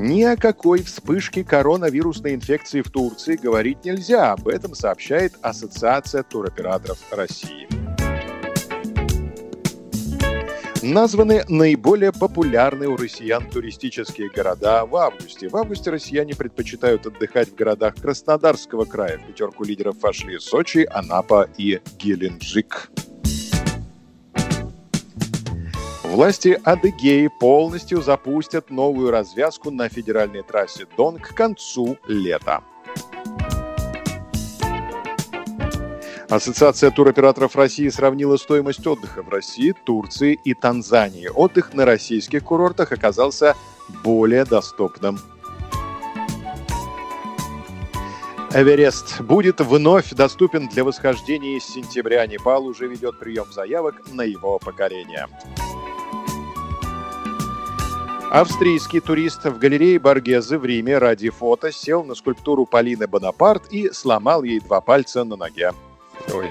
Ни о какой вспышке коронавирусной инфекции в Турции говорить нельзя. Об этом сообщает Ассоциация туроператоров России. Названы наиболее популярные у россиян туристические города в августе. В августе россияне предпочитают отдыхать в городах Краснодарского края. В пятерку лидеров вошли Сочи, Анапа и Геленджик. Власти Адыгеи полностью запустят новую развязку на федеральной трассе Дон к концу лета. Ассоциация туроператоров России сравнила стоимость отдыха в России, Турции и Танзании. Отдых на российских курортах оказался более доступным. Эверест будет вновь доступен для восхождения с сентября. Непал уже ведет прием заявок на его покорение. Австрийский турист в галерее Баргезы в Риме ради фото сел на скульптуру Полины Бонапарт и сломал ей два пальца на ноге. Ой.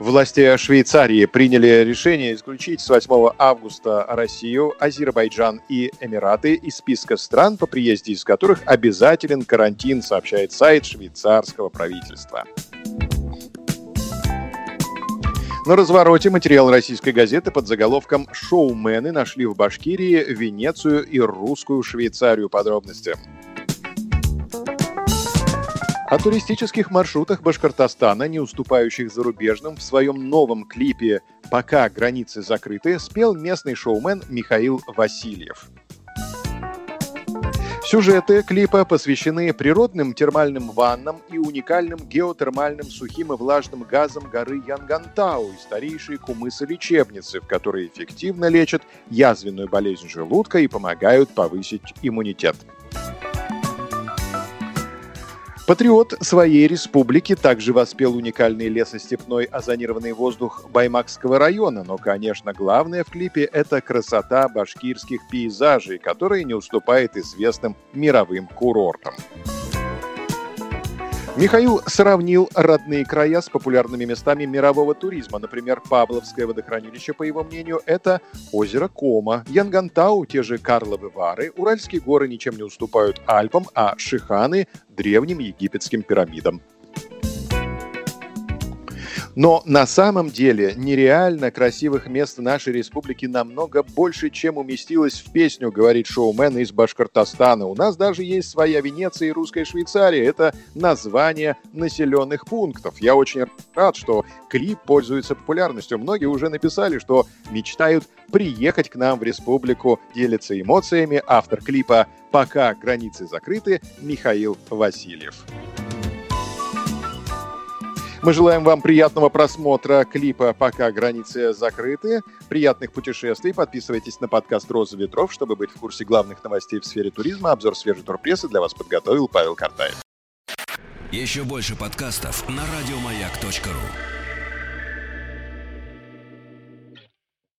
Власти Швейцарии приняли решение исключить с 8 августа Россию, Азербайджан и Эмираты из списка стран, по приезде из которых обязателен карантин, сообщает сайт швейцарского правительства. На развороте материал российской газеты под заголовком «Шоумены нашли в Башкирии Венецию и русскую Швейцарию». Подробности. О туристических маршрутах Башкортостана, не уступающих зарубежным, в своем новом клипе «Пока границы закрыты» спел местный шоумен Михаил Васильев. Сюжеты клипа посвящены природным термальным ваннам и уникальным геотермальным сухим и влажным газам горы Янгантау и старейшей кумысы-лечебницы, в которой эффективно лечат язвенную болезнь желудка и помогают повысить иммунитет. Патриот своей республики также воспел уникальный лесостепной озонированный воздух Баймакского района, но, конечно, главное в клипе – это красота башкирских пейзажей, которая не уступает известным мировым курортам. Михаил сравнил родные края с популярными местами мирового туризма. Например, Павловское водохранилище, по его мнению, это озеро Кома, Янгантау, те же Карловы Вары, Уральские горы ничем не уступают Альпам, а Шиханы – древним египетским пирамидам. Но на самом деле нереально красивых мест нашей республике намного больше, чем уместилось в песню, говорит шоумен из Башкортостана. У нас даже есть своя Венеция и русская Швейцария. Это название населенных пунктов. Я очень рад, что клип пользуется популярностью. Многие уже написали, что мечтают приехать к нам в республику, делиться эмоциями. Автор клипа «Пока границы закрыты» Михаил Васильев. Мы желаем вам приятного просмотра клипа «Пока границы закрыты», приятных путешествий. Подписывайтесь на подкаст «Роза ветров», чтобы быть в курсе главных новостей в сфере туризма. Обзор свежей турпрессы для вас подготовил Павел Картаев. Еще больше подкастов на радиомаяк.ру